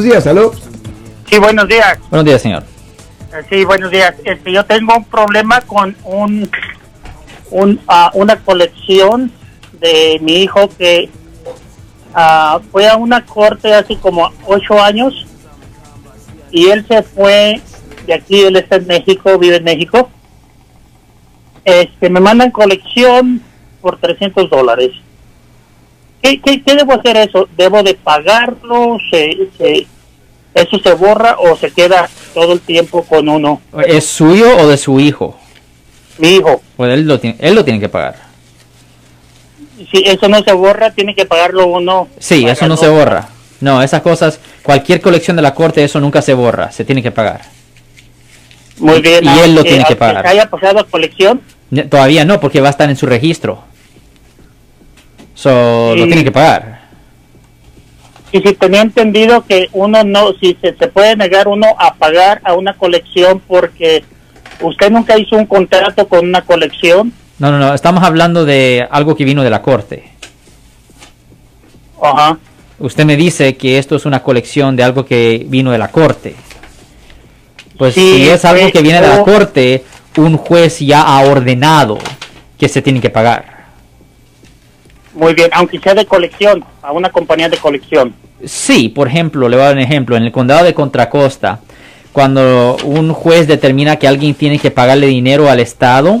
buenos días, ¿aló? Sí, buenos días. Buenos días, señor. Eh, Sí, buenos días. Este, yo tengo un problema con un, un ah, una colección de mi hijo que ah, fue a una corte hace como ocho años y él se fue de aquí, él está en México, vive en México. Este, me mandan colección por 300 dólares. ¿Qué, qué, qué debo hacer eso? ¿Debo de pagarlo? ¿Se, se, ¿Eso se borra o se queda todo el tiempo con uno? ¿Es suyo o de su hijo? Mi hijo. Pues él lo tiene, él lo tiene que pagar. Si eso no se borra, tiene que pagarlo uno. Sí, eso no se borra. No, esas cosas, cualquier colección de la corte, eso nunca se borra, se tiene que pagar. Muy bien. Y él lo tiene que pagar. haya pasado colección, Todavía no, porque va a estar en su registro. So, lo Sí. tiene que pagar. y si tenía entendido que uno no, si se, se puede negar uno a pagar a una colección porque usted nunca hizo un contrato con una colección. No, no, no, estamos hablando de algo que vino de la corte. Ajá. Usted me dice que esto es una colección de algo que vino de la corte. Pues Sí, si es algo pues, que viene de la corte, un juez ya ha ordenado que se tiene que pagar. Muy bien, aunque sea de colección, a una compañía de colección. Sí, por ejemplo, le voy a dar un ejemplo. En el condado de Contra Costa, cuando un juez determina que alguien tiene que pagarle dinero al Estado,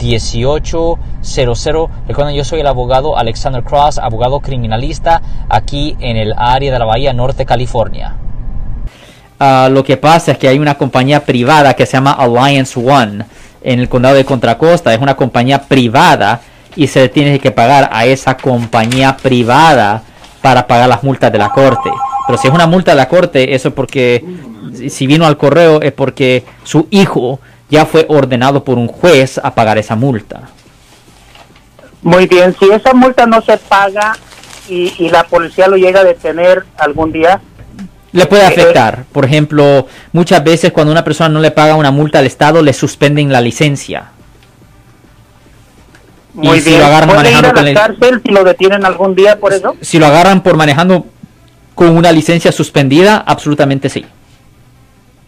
1-800-530-1800. Recuerden, yo soy el abogado Alexander Cross, abogado criminalista aquí en el área de la Bahía Norte, California. Ah, lo que pasa es que hay una compañía privada que se llama Alliance One en el condado de Contra Costa. Es una compañía privada y se tiene que pagar a esa compañía privada para pagar las multas de la corte. Pero si es una multa de la corte, eso es porque, si vino al correo, es porque su hijo ya fue ordenado por un juez a pagar esa multa. Muy bien, si esa multa no se paga y, y la policía lo llega a detener algún día, Le puede Eh, afectar. Por ejemplo, muchas veces cuando una persona no le paga una multa al Estado, le suspenden la licencia. muy si bien. lo agarran ¿Puede ir manejando a con la el- cárcel si lo detienen algún día por eso? Si lo agarran por manejando con una licencia suspendida, absolutamente sí.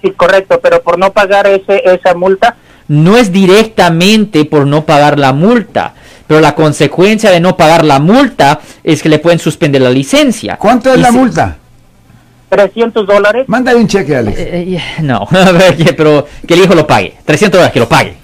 Sí, correcto, pero por no pagar ese esa multa, No es directamente por no pagar la multa, pero la consecuencia de no pagar la multa es que le pueden suspender la licencia. ¿Cuánto es Y la multa? 300 dólares. Mándale un cheque, Alex. Eh, eh, no, a ver, que- pero que el hijo lo pague. 300 dólares, que lo pague.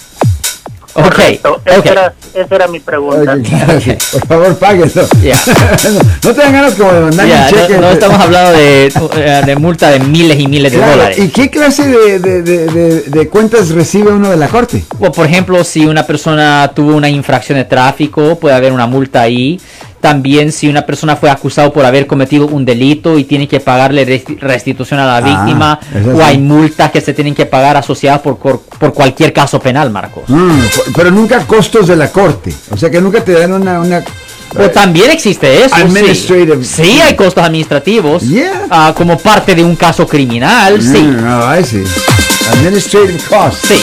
Ok, Correcto, ok. Esa era mi pregunta. Claro, sí. Por favor, páguelo. Ya. no, no te dan ganas como de mandar Ya, un cheque. no, no estamos hablando de, eh, de multa de miles y miles de Claro, dólares. ¿Y qué clase de, de- de- de- de cuentas recibe uno de la corte? O por ejemplo, si una persona tuvo una infracción de tráfico, puede haber una multa ahí. También si una persona fue acusado por haber cometido un delito y tiene que pagarle resti- restitución a la Ah, víctima, o sí. hay multas que se tienen que pagar asociadas por, por cualquier caso penal, Marcos. Mm, pero nunca costos de la corte. O sea que nunca te dan una... una O también existe eso. sí. Administrative. Sí, hay costos administrativos. Yeah. ah, como parte de un caso criminal, sí. Mm, no, I see. Administrative costs. Sí.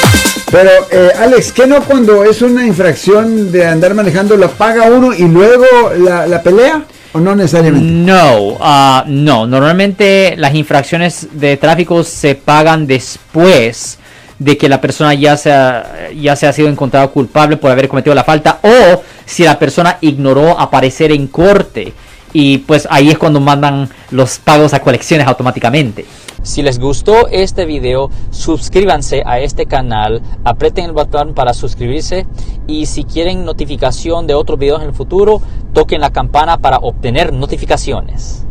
Pero, eh, Alex, ¿qué no cuando es una infracción de andar manejando la paga uno y luego la, la pelea? ¿O no necesariamente? No, ah, no. Normalmente las infracciones de tráfico se pagan después de que la persona ya se ha, ya se ha sido encontrado culpable por haber cometido la falta o si la persona ignoró aparecer en corte y pues ahí es cuando mandan los pagos a colecciones automáticamente. Si les gustó este video, suscríbanse a este canal, aprieten el botón para suscribirse y si quieren notificación de otros videos en el futuro, toquen la campana para obtener notificaciones.